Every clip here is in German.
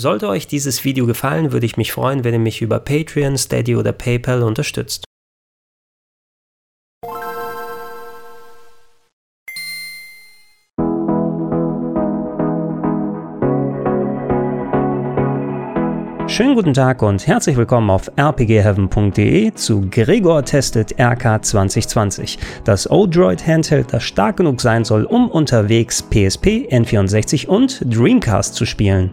Sollte euch dieses Video gefallen, würde ich mich freuen, wenn ihr mich über Patreon, Steady oder PayPal unterstützt. Schönen guten Tag und herzlich willkommen auf rpgheaven.de zu Gregor testet RK 2020, das Odroid Handheld, das stark genug sein soll, um unterwegs PSP, N64 und Dreamcast zu spielen.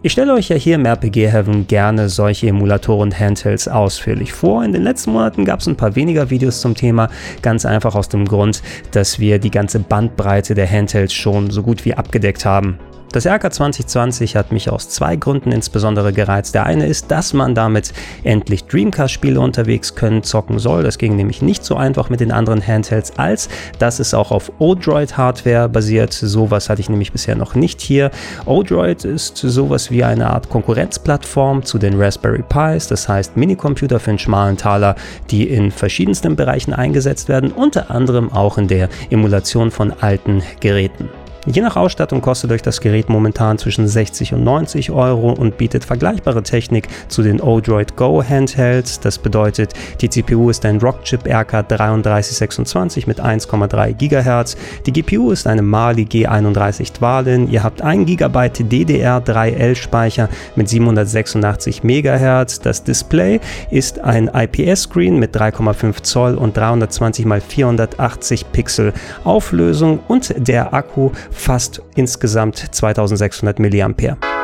Ich stelle euch ja hier im RPG Heaven gerne solche Emulatoren und Handhelds ausführlich vor. In den letzten Monaten gab es ein paar weniger Videos zum Thema, ganz einfach aus dem Grund, dass wir die ganze Bandbreite der Handhelds schon so gut wie abgedeckt haben. Das RK 2020 hat mich aus zwei Gründen insbesondere gereizt. Der eine ist, dass man damit endlich Dreamcast-Spiele unterwegs können, zocken soll. Das ging nämlich nicht so einfach mit den anderen Handhelds, als dass es auch auf Odroid-Hardware basiert. Sowas hatte ich nämlich bisher noch nicht hier. Odroid ist sowas wie eine Art Konkurrenzplattform zu den Raspberry Pis, das heißt Minicomputer für einen schmalen Taler, die in verschiedensten Bereichen eingesetzt werden, unter anderem auch in der Emulation von alten Geräten. Je nach Ausstattung kostet euch das Gerät momentan zwischen 60 und 90 Euro und bietet vergleichbare Technik zu den Odroid Go Handhelds. Das bedeutet, die CPU ist ein Rockchip RK3326 mit 1,3 GHz. Die GPU ist eine Mali G31 Dwalin. Ihr habt 1 GB DDR3L Speicher mit 786 MHz. Das Display ist ein IPS-Screen mit 3,5 Zoll und 320 x 480 Pixel Auflösung und der Akku fast insgesamt 2600 mAh.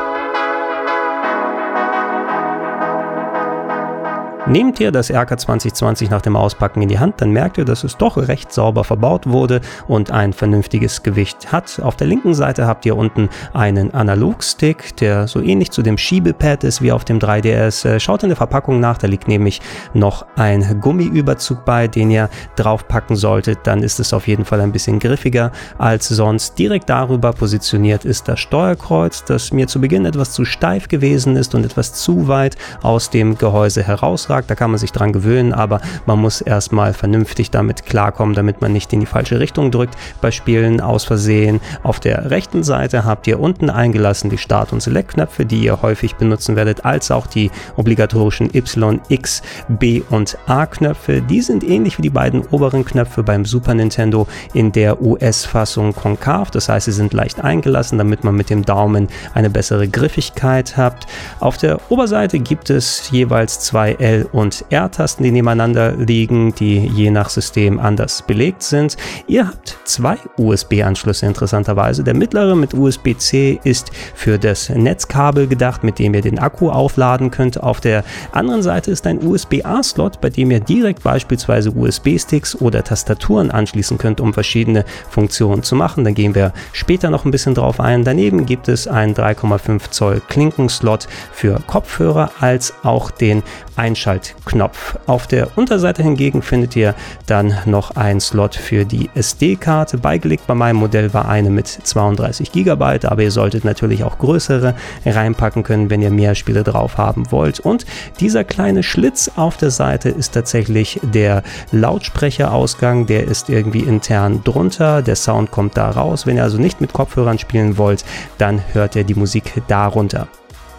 Nehmt ihr das RK 2020 nach dem Auspacken in die Hand, dann merkt ihr, dass es doch recht sauber verbaut wurde und ein vernünftiges Gewicht hat. Auf der linken Seite habt ihr unten einen Analogstick, der so ähnlich zu dem Schiebepad ist wie auf dem 3DS. Äh, schaut in der Verpackung nach, da liegt nämlich noch ein Gummiüberzug bei, den ihr draufpacken solltet. Dann ist es auf jeden Fall ein bisschen griffiger als sonst. Direkt darüber positioniert ist das Steuerkreuz, das mir zu Beginn etwas zu steif gewesen ist und etwas zu weit aus dem Gehäuse herausreicht Auftrag, da kann man sich dran gewöhnen, aber man muss erstmal vernünftig damit klarkommen, damit man nicht in die falsche Richtung drückt bei Spielen aus Versehen. Auf der rechten Seite habt ihr unten eingelassen die Start- und Select-Knöpfe, die ihr häufig benutzen werdet, als auch die obligatorischen Y, X, B und A-Knöpfe. Die sind ähnlich wie die beiden oberen Knöpfe beim Super Nintendo in der US-Fassung konkav, das heißt, sie sind leicht eingelassen, damit man mit dem Daumen eine bessere Griffigkeit habt. Auf der Oberseite gibt es jeweils zwei L und R-Tasten, die nebeneinander liegen, die je nach System anders belegt sind. Ihr habt zwei USB-Anschlüsse interessanterweise. Der mittlere mit USB-C ist für das Netzkabel gedacht, mit dem ihr den Akku aufladen könnt. Auf der anderen Seite ist ein USB-A-Slot, bei dem ihr direkt beispielsweise USB-Sticks oder Tastaturen anschließen könnt, um verschiedene Funktionen zu machen. Da gehen wir später noch ein bisschen drauf ein. Daneben gibt es einen 3,5 Zoll Klinkenslot für Kopfhörer als auch den Einschalter Schaltknopf. Auf der Unterseite hingegen findet ihr dann noch einen Slot für die SD-Karte. Beigelegt bei meinem Modell war eine mit 32 GB, aber ihr solltet natürlich auch größere reinpacken können, wenn ihr mehr Spiele drauf haben wollt. Und dieser kleine Schlitz auf der Seite ist tatsächlich der Lautsprecherausgang, der ist irgendwie intern drunter. Der Sound kommt da raus. Wenn ihr also nicht mit Kopfhörern spielen wollt, dann hört ihr die Musik darunter.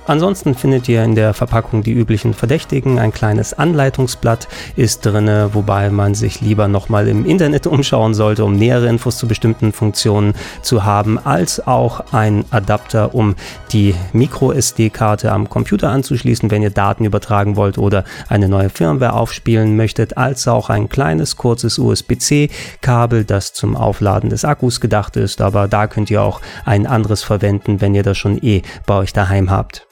Ansonsten findet ihr in der Verpackung die üblichen Verdächtigen. Ein kleines Anleitungsblatt ist drin, wobei man sich lieber nochmal im Internet umschauen sollte, um nähere Infos zu bestimmten Funktionen zu haben, als auch ein Adapter, um die Micro-SD-Karte am Computer anzuschließen, wenn ihr Daten übertragen wollt oder eine neue Firmware aufspielen möchtet, als auch ein kleines, kurzes USB-C-Kabel, das zum Aufladen des Akkus gedacht ist. Aber da könnt ihr auch ein anderes verwenden, wenn ihr das schon eh bei euch daheim habt.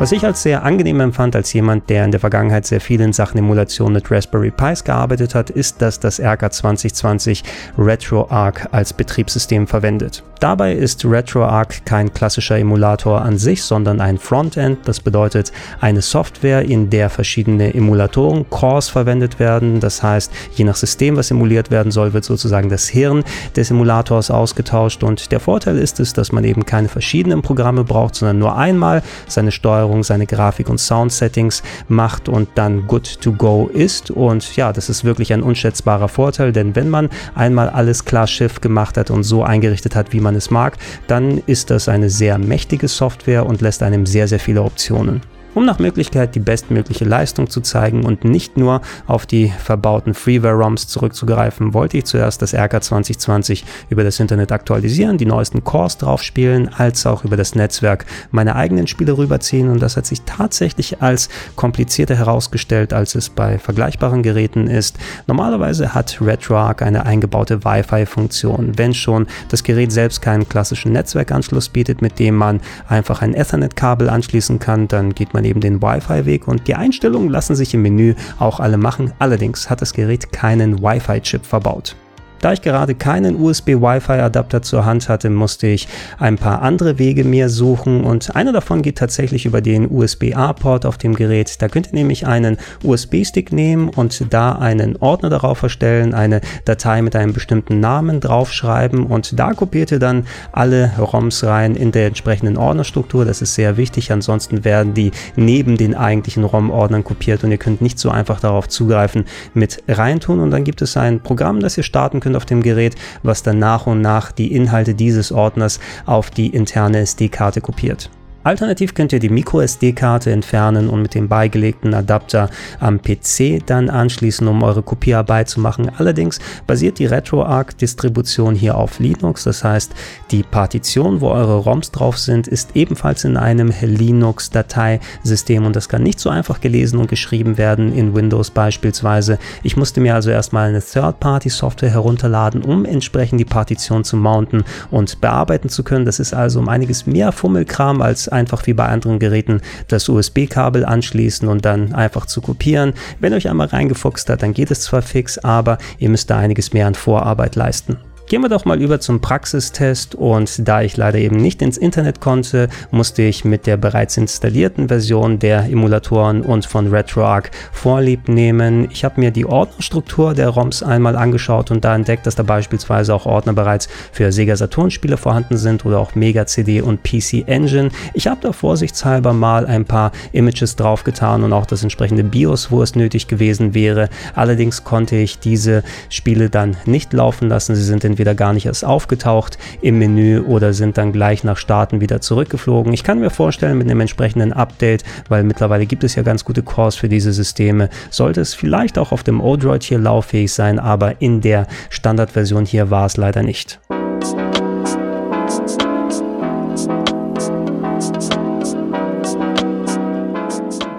Was ich als sehr angenehm empfand, als jemand, der in der Vergangenheit sehr viel in Sachen Emulation mit Raspberry Pis gearbeitet hat, ist, dass das RK 2020 RetroArch als Betriebssystem verwendet. Dabei ist RetroArch kein klassischer Emulator an sich, sondern ein Frontend. Das bedeutet eine Software, in der verschiedene Emulatoren, Cores verwendet werden. Das heißt, je nach System, was emuliert werden soll, wird sozusagen das Hirn des Emulators ausgetauscht. Und der Vorteil ist es, dass man eben keine verschiedenen Programme braucht, sondern nur einmal seine Steuerung Steuerung seine Grafik- und Sound-Settings macht und dann good to go ist. Und ja, das ist wirklich ein unschätzbarer Vorteil, denn wenn man einmal alles klar Schiff gemacht hat und so eingerichtet hat, wie man es mag, dann ist das eine sehr mächtige Software und lässt einem sehr, sehr viele Optionen um nach Möglichkeit die bestmögliche Leistung zu zeigen und nicht nur auf die verbauten Freeware-ROMs zurückzugreifen, wollte ich zuerst das RK 2020 über das Internet aktualisieren, die neuesten Cores drauf spielen, als auch über das Netzwerk meine eigenen Spiele rüberziehen und das hat sich tatsächlich als komplizierter herausgestellt, als es bei vergleichbaren Geräten ist. Normalerweise hat RetroArch eine eingebaute Wi-Fi-Funktion, wenn schon das Gerät selbst keinen klassischen Netzwerkanschluss bietet, mit dem man einfach ein Ethernet-Kabel anschließen kann, dann geht man man eben den Wi-Fi-Weg und die Einstellungen lassen sich im Menü auch alle machen. Allerdings hat das Gerät keinen Wi-Fi-Chip verbaut. Da ich gerade keinen USB-Wi-Fi-Adapter zur Hand hatte, musste ich ein paar andere Wege mir suchen und einer davon geht tatsächlich über den USB-A-Port auf dem Gerät. Da könnt ihr nämlich einen USB-Stick nehmen und da einen Ordner darauf erstellen, eine Datei mit einem bestimmten Namen draufschreiben und da kopiert ihr dann alle ROMs rein in der entsprechenden Ordnerstruktur. Das ist sehr wichtig, ansonsten werden die neben den eigentlichen ROM-Ordnern kopiert und ihr könnt nicht so einfach darauf zugreifen mit reintun und dann gibt es ein Programm, das ihr starten könnt auf dem Gerät, was dann nach und nach die Inhalte dieses Ordners auf die interne SD-Karte kopiert. Alternativ könnt ihr die MicroSD-Karte entfernen und mit dem beigelegten Adapter am PC dann anschließen, um eure Kopierarbeit zu machen. Allerdings basiert die RetroArch-Distribution hier auf Linux, das heißt, die Partition, wo eure ROMs drauf sind, ist ebenfalls in einem Linux-Dateisystem und das kann nicht so einfach gelesen und geschrieben werden in Windows beispielsweise. Ich musste mir also erstmal eine Third-Party-Software herunterladen, um entsprechend die Partition zu mounten und bearbeiten zu können. Das ist also um einiges mehr Fummelkram als einfach wie bei anderen Geräten das USB-Kabel anschließen und dann einfach zu kopieren. Wenn euch einmal reingefuchst hat, dann geht es zwar fix, aber ihr müsst da einiges mehr an Vorarbeit leisten. Gehen wir doch mal über zum Praxistest und da ich leider eben nicht ins Internet konnte, musste ich mit der bereits installierten Version der Emulatoren und von RetroArch Vorlieb nehmen. Ich habe mir die Ordnerstruktur der ROMs einmal angeschaut und da entdeckt, dass da beispielsweise auch Ordner bereits für Sega Saturn Spiele vorhanden sind oder auch Mega CD und PC Engine. Ich habe da vorsichtshalber mal ein paar Images draufgetan und auch das entsprechende BIOS, wo es nötig gewesen wäre. Allerdings konnte ich diese Spiele dann nicht laufen lassen. Sie sind in entweder gar nicht erst aufgetaucht im Menü oder sind dann gleich nach Starten wieder zurückgeflogen. Ich kann mir vorstellen, mit einem entsprechenden Update, weil mittlerweile gibt es ja ganz gute Cores für diese Systeme, sollte es vielleicht auch auf dem Odroid hier lauffähig sein, aber in der Standardversion hier war es leider nicht.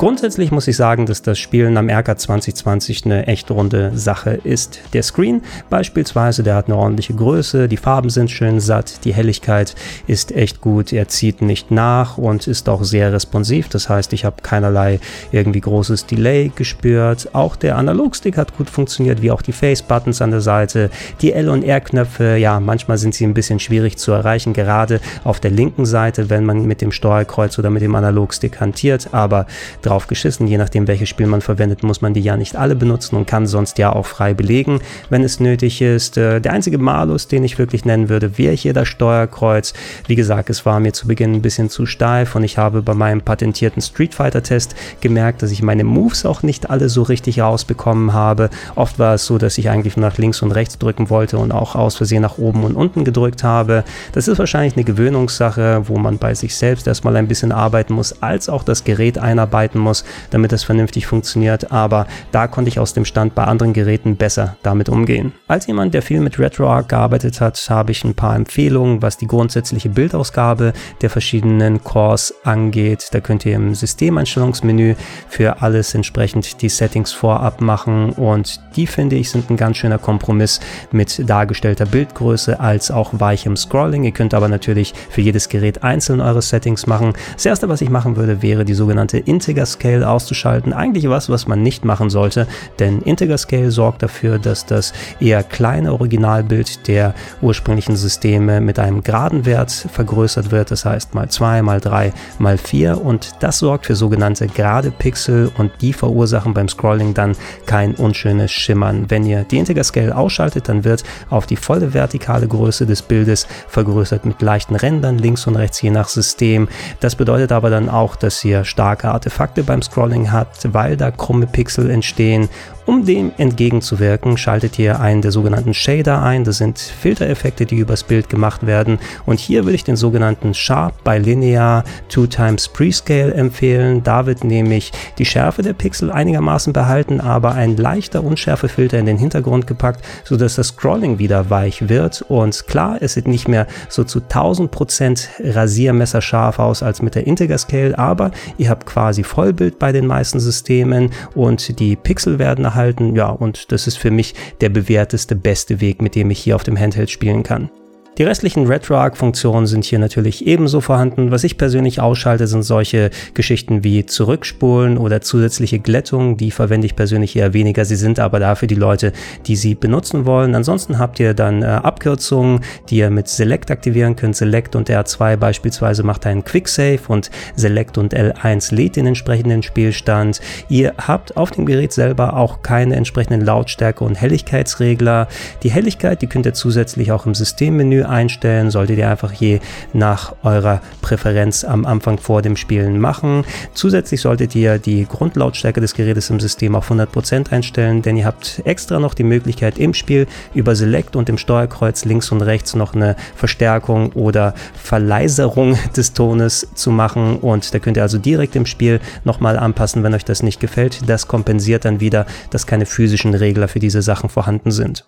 Grundsätzlich muss ich sagen, dass das Spielen am RK 2020 eine echt runde Sache ist. Der Screen beispielsweise, der hat eine ordentliche Größe, die Farben sind schön satt, die Helligkeit ist echt gut, er zieht nicht nach und ist auch sehr responsiv. Das heißt, ich habe keinerlei irgendwie großes Delay gespürt. Auch der Analogstick hat gut funktioniert, wie auch die Face-Buttons an der Seite. Die L- und R-Knöpfe, ja, manchmal sind sie ein bisschen schwierig zu erreichen, gerade auf der linken Seite, wenn man mit dem Steuerkreuz oder mit dem Analogstick hantiert, aber drauf geschissen. Je nachdem, welches Spiel man verwendet, muss man die ja nicht alle benutzen und kann sonst ja auch frei belegen, wenn es nötig ist. Äh, der einzige Malus, den ich wirklich nennen würde, wäre hier das Steuerkreuz. Wie gesagt, es war mir zu Beginn ein bisschen zu steif und ich habe bei meinem patentierten Street Fighter Test gemerkt, dass ich meine Moves auch nicht alle so richtig rausbekommen habe. Oft war es so, dass ich eigentlich nach links und rechts drücken wollte und auch aus Versehen nach oben und unten gedrückt habe. Das ist wahrscheinlich eine Gewöhnungssache, wo man bei sich selbst erstmal ein bisschen arbeiten muss, als auch das Gerät einarbeiten beachten muss, damit das vernünftig funktioniert. Aber da konnte ich aus dem Stand bei anderen Geräten besser damit umgehen. Als jemand, der viel mit RetroArch gearbeitet hat, habe ich ein paar Empfehlungen, was die grundsätzliche Bildausgabe der verschiedenen Cores angeht. Da könnt ihr im Systemeinstellungsmenü für alles entsprechend die Settings vorab machen und die finde ich sind ein ganz schöner Kompromiss mit dargestellter Bildgröße als auch weichem Scrolling. Ihr könnt aber natürlich für jedes Gerät einzeln eure Settings machen. Das erste, was ich machen würde, wäre die sogenannte Integer Integer Scale auszuschalten. Eigentlich was, was man nicht machen sollte, denn Integer Scale sorgt dafür, dass das eher kleine Originalbild der ursprünglichen Systeme mit einem geraden Wert vergrößert wird, das heißt mal 2, mal 3, mal 4 und das sorgt für sogenannte gerade Pixel und die verursachen beim Scrolling dann kein unschönes Schimmern. Wenn ihr die Integer Scale ausschaltet, dann wird auf die volle vertikale Größe des Bildes vergrößert mit leichten Rändern links und rechts je nach System. Das bedeutet aber dann auch, dass ihr starke Artefakte beim Scrolling habt, weil da krumme Pixel entstehen um dem entgegenzuwirken, schaltet ihr einen der sogenannten Shader ein. Das sind Filtereffekte, die übers Bild gemacht werden. Und hier würde ich den sogenannten Sharp by Linear 2 times Prescale empfehlen. Da wird nämlich die Schärfe der Pixel einigermaßen behalten, aber ein leichter Unschärfefilter in den Hintergrund gepackt, sodass das Scrolling wieder weich wird. Und klar, es sieht nicht mehr so zu 1000% Rasiermesser scharf aus als mit der Integer Scale, aber ihr habt quasi Vollbild bei den meisten Systemen und die Pixel werden nach halten. Ja, und das ist für mich der bewährteste, beste Weg, mit dem ich hier auf dem Handheld spielen kann. Die restlichen RetroArch-Funktionen sind hier natürlich ebenso vorhanden. Was ich persönlich ausschalte, sind solche Geschichten wie Zurückspulen oder zusätzliche Glättung. Die verwende ich persönlich eher weniger. Sie sind aber da für die Leute, die sie benutzen wollen. Ansonsten habt ihr dann äh, Abkürzungen, die ihr mit Select aktivieren könnt. Select und R2 beispielsweise macht einen Quick Save und Select und L1 lädt den entsprechenden Spielstand. Ihr habt auf dem Gerät selber auch keine entsprechenden Lautstärke und Helligkeitsregler. Die Helligkeit, die könnt ihr zusätzlich auch im Systemmenü einstellen, solltet ihr einfach je nach eurer Präferenz am Anfang vor dem Spielen machen. Zusätzlich solltet ihr die Grundlautstärke des Gerätes im System auf 100% einstellen, denn ihr habt extra noch die Möglichkeit im Spiel über Select und im Steuerkreuz links und rechts noch eine Verstärkung oder Verleiserung des Tones zu machen und da könnt ihr also direkt im Spiel nochmal anpassen, wenn euch das nicht gefällt. Das kompensiert dann wieder, dass keine physischen Regler für diese Sachen vorhanden sind.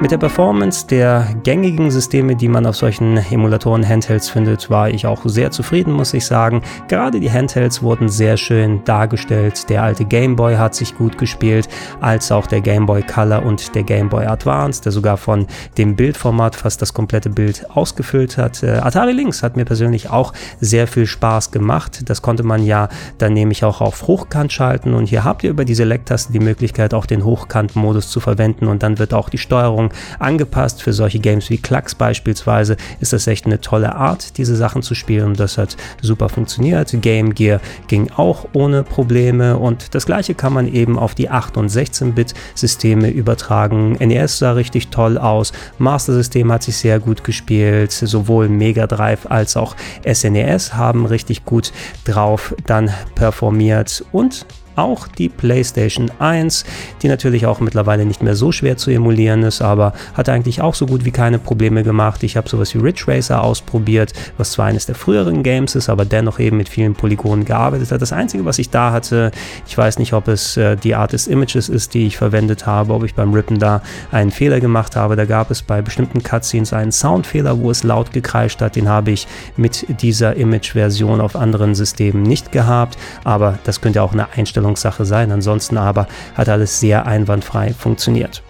Mit der Performance der gängigen Systeme, die man auf solchen Emulatoren-Handhelds findet, war ich auch sehr zufrieden, muss ich sagen. Gerade die Handhelds wurden sehr schön dargestellt. Der alte Game Boy hat sich gut gespielt, als auch der Game Boy Color und der Game Boy Advance, der sogar von dem Bildformat fast das komplette Bild ausgefüllt hat. Äh, Atari Lynx hat mir persönlich auch sehr viel Spaß gemacht. Das konnte man ja dann nämlich auch auf Hochkant schalten und hier habt ihr über die Select-Taste die Möglichkeit, auch den Hochkant-Modus zu verwenden und dann wird auch die Steuerung angepasst. Für solche Games wie Klacks beispielsweise ist das echt eine tolle Art, diese Sachen zu spielen das hat super funktioniert. Game Gear ging auch ohne Probleme und das gleiche kann man eben auf die 8 und 16-Bit Systeme übertragen. NES sah richtig toll aus, Master System hat sich sehr gut gespielt, sowohl Mega Drive als auch SNES e haben richtig gut drauf dann performiert und auch die PlayStation 1, die natürlich auch mittlerweile nicht mehr so schwer zu emulieren ist, aber hat eigentlich auch so gut wie keine Probleme gemacht. Ich habe sowas wie Ridge Racer ausprobiert, was zwar eines der früheren Games ist, aber dennoch eben mit vielen Polygonen gearbeitet hat. Das Einzige, was ich da hatte, ich weiß nicht, ob es äh, die Art des Images ist, die ich verwendet habe, ob ich beim Rippen da einen Fehler gemacht habe. Da gab es bei bestimmten Cutscenes einen Soundfehler, wo es laut gekreischt hat. Den habe ich mit dieser Image-Version auf anderen Systemen nicht gehabt, aber das könnte auch eine Einstellung Einstellungssache sein. Ansonsten aber hat alles sehr einwandfrei funktioniert.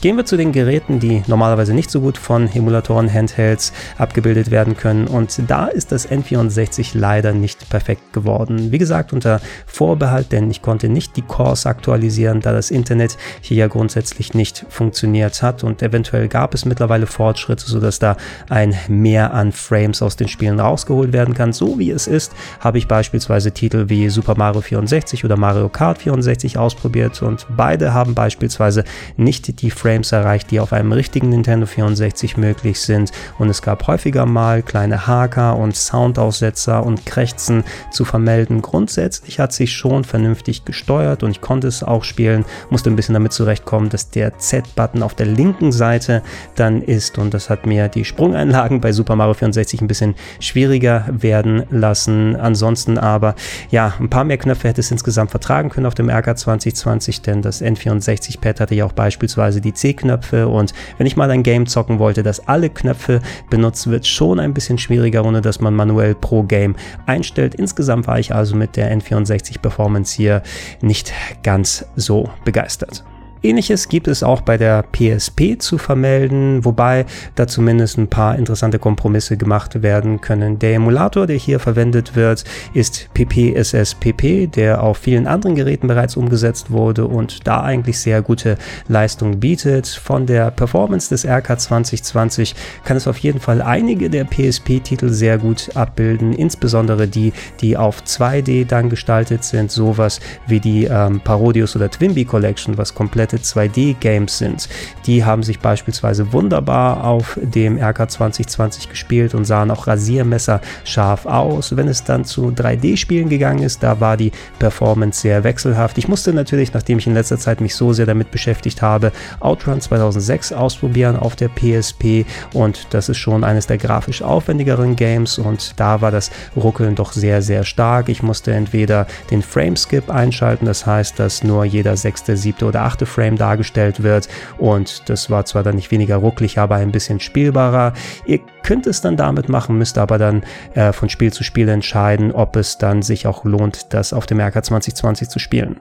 Gehen wir zu den Geräten, die normalerweise nicht so gut von Emulatoren-Handhelds abgebildet werden können. Und da ist das N64 leider nicht perfekt geworden. Wie gesagt, unter Vorbehalt, denn ich konnte nicht die Cores aktualisieren, da das Internet hier ja grundsätzlich nicht funktioniert hat. Und eventuell gab es mittlerweile Fortschritte, sodass da ein Mehr an Frames aus den Spielen rausgeholt werden kann. So wie es ist, habe ich beispielsweise Titel wie Super Mario 64 oder Mario Kart 64 ausprobiert und beide haben beispielsweise nicht die Frames Frames erreicht, die auf einem richtigen Nintendo 64 möglich sind. Und es gab häufiger mal kleine Haker und Soundaussetzer und Krächzen zu vermelden. Grundsätzlich hat sich schon vernünftig gesteuert und ich konnte es auch spielen, musste ein bisschen damit zurechtkommen, dass der Z-Button auf der linken Seite dann ist und das hat mir die Sprungeinlagen bei Super Mario 64 ein bisschen schwieriger werden lassen. Ansonsten aber, ja, ein paar mehr Knöpfe hätte es insgesamt vertragen können auf dem RK 2020, denn das N64-Pad hatte ja auch beispielsweise die C-Knöpfe und wenn ich mal ein Game zocken wollte, das alle Knöpfe benutzt, wird schon ein bisschen schwieriger, ohne dass man manuell pro Game einstellt. Insgesamt war ich also mit der N64 Performance hier nicht ganz so begeistert. Ähnliches gibt es auch bei der PSP zu vermelden, wobei da zumindest ein paar interessante Kompromisse gemacht werden können. Der Emulator, der hier verwendet wird, ist PPSSPP, der auf vielen anderen Geräten bereits umgesetzt wurde und da eigentlich sehr gute Leistung bietet. Von der Performance des RK 2020 kann es auf jeden Fall einige der PSP-Titel sehr gut abbilden, insbesondere die, die auf 2D dann gestaltet sind, sowas wie die ähm, Parodius oder Twimby Collection, was komplett komplette 2D-Games sind. Die haben sich beispielsweise wunderbar auf dem RK 2020 gespielt und sahen auch rasiermesser scharf aus. Wenn es dann zu 3D-Spielen gegangen ist, da war die Performance sehr wechselhaft. Ich musste natürlich, nachdem ich in letzter Zeit mich so sehr damit beschäftigt habe, Outrun 2006 ausprobieren auf der PSP und das ist schon eines der grafisch aufwendigeren Games und da war das Ruckeln doch sehr, sehr stark. Ich musste entweder den Frameskip einschalten, das heißt, dass nur jeder sechste, siebte oder achte Frame dargestellt wird und das war zwar dann nicht weniger rucklig, aber ein bisschen spielbarer. Ihr könnt es dann damit machen, müsst aber dann äh, von Spiel zu Spiel entscheiden, ob es dann sich auch lohnt, das auf dem RK 2020 zu spielen.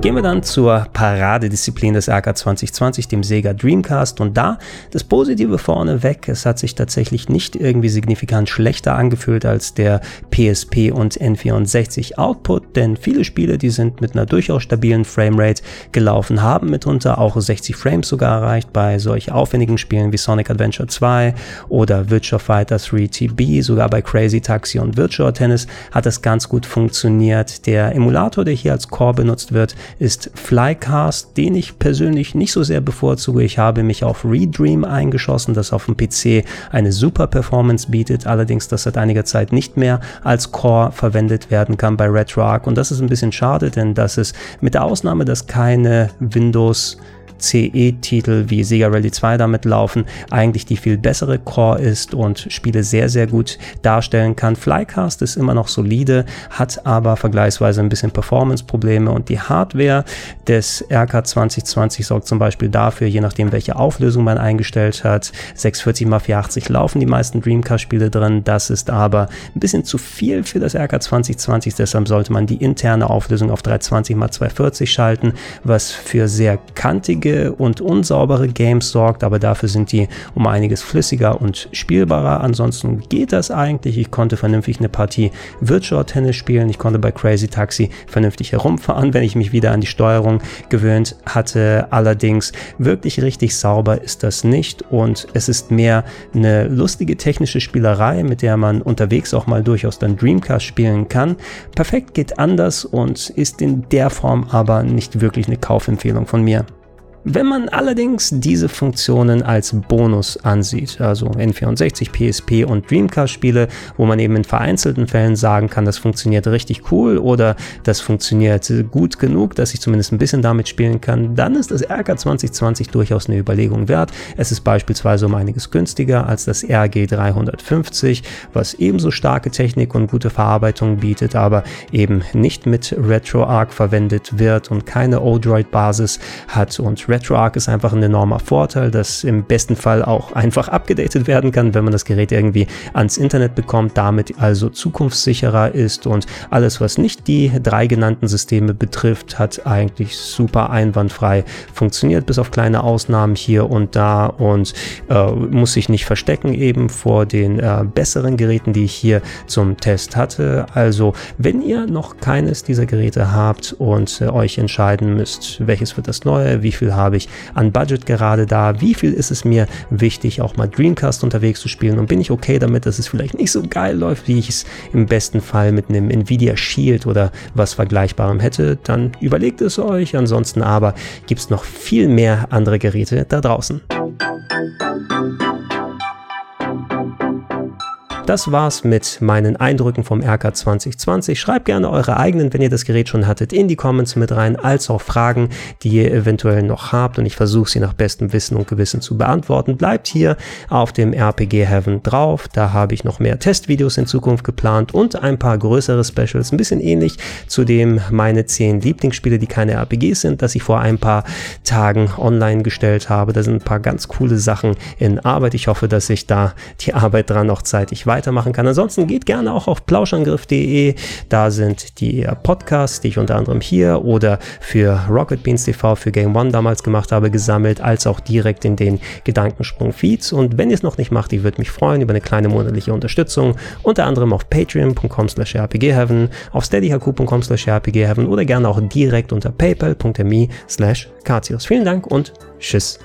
Gehen wir dann zur Paradedisziplin des RK 2020, dem Sega Dreamcast. Und da das Positive vorneweg, es hat sich tatsächlich nicht irgendwie signifikant schlechter angefühlt als der PSP und N64 Output, denn viele Spiele, die sind mit einer durchaus stabilen Framerate gelaufen, haben mitunter auch 60 Frames sogar erreicht bei solch aufwendigen Spielen wie Sonic Adventure 2 oder Virtua Fighter 3 TB, sogar bei Crazy Taxi und Virtua Tennis hat das ganz gut funktioniert. Der Emulator, der hier als Core benutzt wird, ist Flycast, den ich persönlich nicht so sehr bevorzuge. Ich habe mich auf Redream eingeschossen, das auf dem PC eine super Performance bietet, allerdings das seit einiger Zeit nicht mehr als Core verwendet werden kann bei RetroArch und das ist ein bisschen schade, denn das ist mit der Ausnahme, dass keine Windows CE-Titel wie Sega Rally 2 damit laufen, eigentlich die viel bessere Core ist und Spiele sehr, sehr gut darstellen kann. Flycast ist immer noch solide, hat aber vergleichsweise ein bisschen Performance-Probleme und die Hardware des RK 2020 sorgt zum Beispiel dafür, je nachdem welche Auflösung man eingestellt hat, 640 x 480 laufen die meisten Dreamcast-Spiele drin, das ist aber ein bisschen zu viel für das RK 2020, deshalb sollte man die interne Auflösung auf 320 x 240 schalten, was für sehr kantige dreckige und unsaubere Games sorgt, aber dafür sind die um einiges flüssiger und spielbarer. Ansonsten geht das eigentlich. Ich konnte vernünftig eine Partie Virtual Tennis spielen. Ich konnte bei Crazy Taxi vernünftig herumfahren, wenn ich mich wieder an die Steuerung gewöhnt hatte. Allerdings wirklich richtig sauber ist das nicht und es ist mehr eine lustige technische Spielerei, mit der man unterwegs auch mal durchaus dann Dreamcast spielen kann. Perfekt geht anders und ist in der Form aber nicht wirklich eine Kaufempfehlung von mir. Wenn man allerdings diese Funktionen als Bonus ansieht, also N64, PSP und Dreamcast Spiele, wo man eben in vereinzelten Fällen sagen kann, das funktioniert richtig cool oder das funktioniert gut genug, dass ich zumindest ein bisschen damit spielen kann, dann ist das RK 2020 durchaus eine Überlegung wert. Es ist beispielsweise um einiges günstiger als das RG 350, was ebenso starke Technik und gute Verarbeitung bietet, aber eben nicht mit RetroArch verwendet wird und keine Odroid-Basis hat und RetroArch ist einfach ein enormer Vorteil, das im besten Fall auch einfach abgedatet werden kann, wenn man das Gerät irgendwie ans Internet bekommt, damit also zukunftssicherer ist und alles, was nicht die drei genannten Systeme betrifft, hat eigentlich super einwandfrei funktioniert, bis auf kleine Ausnahmen hier und da und äh, muss sich nicht verstecken eben vor den äh, besseren Geräten, die ich hier zum Test hatte. Also, wenn ihr noch keines dieser Geräte habt und äh, euch entscheiden müsst, welches wird das neue, wie viel habe ich an Budget gerade da, wie viel ist es mir wichtig, auch mal Dreamcast unterwegs zu spielen und bin ich okay damit, dass es vielleicht nicht so geil läuft, wie ich es im besten Fall mit einem Nvidia Shield oder was Vergleichbarem hätte, dann überlegt es euch. Ansonsten aber gibt es noch viel mehr andere Geräte da draußen. Das war's mit meinen Eindrücken vom RK 2020. Schreibt gerne eure eigenen, wenn ihr das Gerät schon hattet, in die Comments mit rein, als auch Fragen, die ihr eventuell noch habt und ich versuche sie nach bestem Wissen und Gewissen zu beantworten. Bleibt hier auf dem RPG Heaven drauf. Da habe ich noch mehr Testvideos in Zukunft geplant und ein paar größere Specials, ein bisschen ähnlich zu dem meine 10 Lieblingsspiele, die keine RPGs sind, das ich vor ein paar Tagen online gestellt habe. Da sind ein paar ganz coole Sachen in Arbeit. Ich hoffe, dass ich da die Arbeit dran noch zeitig weiter weitermachen kann. Ansonsten geht gerne auch auf plauschangriff.de. Da sind die Podcasts, die ich unter anderem hier oder für Rocket Beans TV, für Game One damals gemacht habe, gesammelt, als auch direkt in den Gedankensprung-Feeds. Und wenn ihr es noch nicht macht, ich würde mich freuen über eine kleine monatliche Unterstützung, unter anderem auf patreon.com slash rpgheaven, auf steadyhq.com slash rpgheaven oder gerne auch direkt unter paypal.me slash Vielen Dank und tschüss.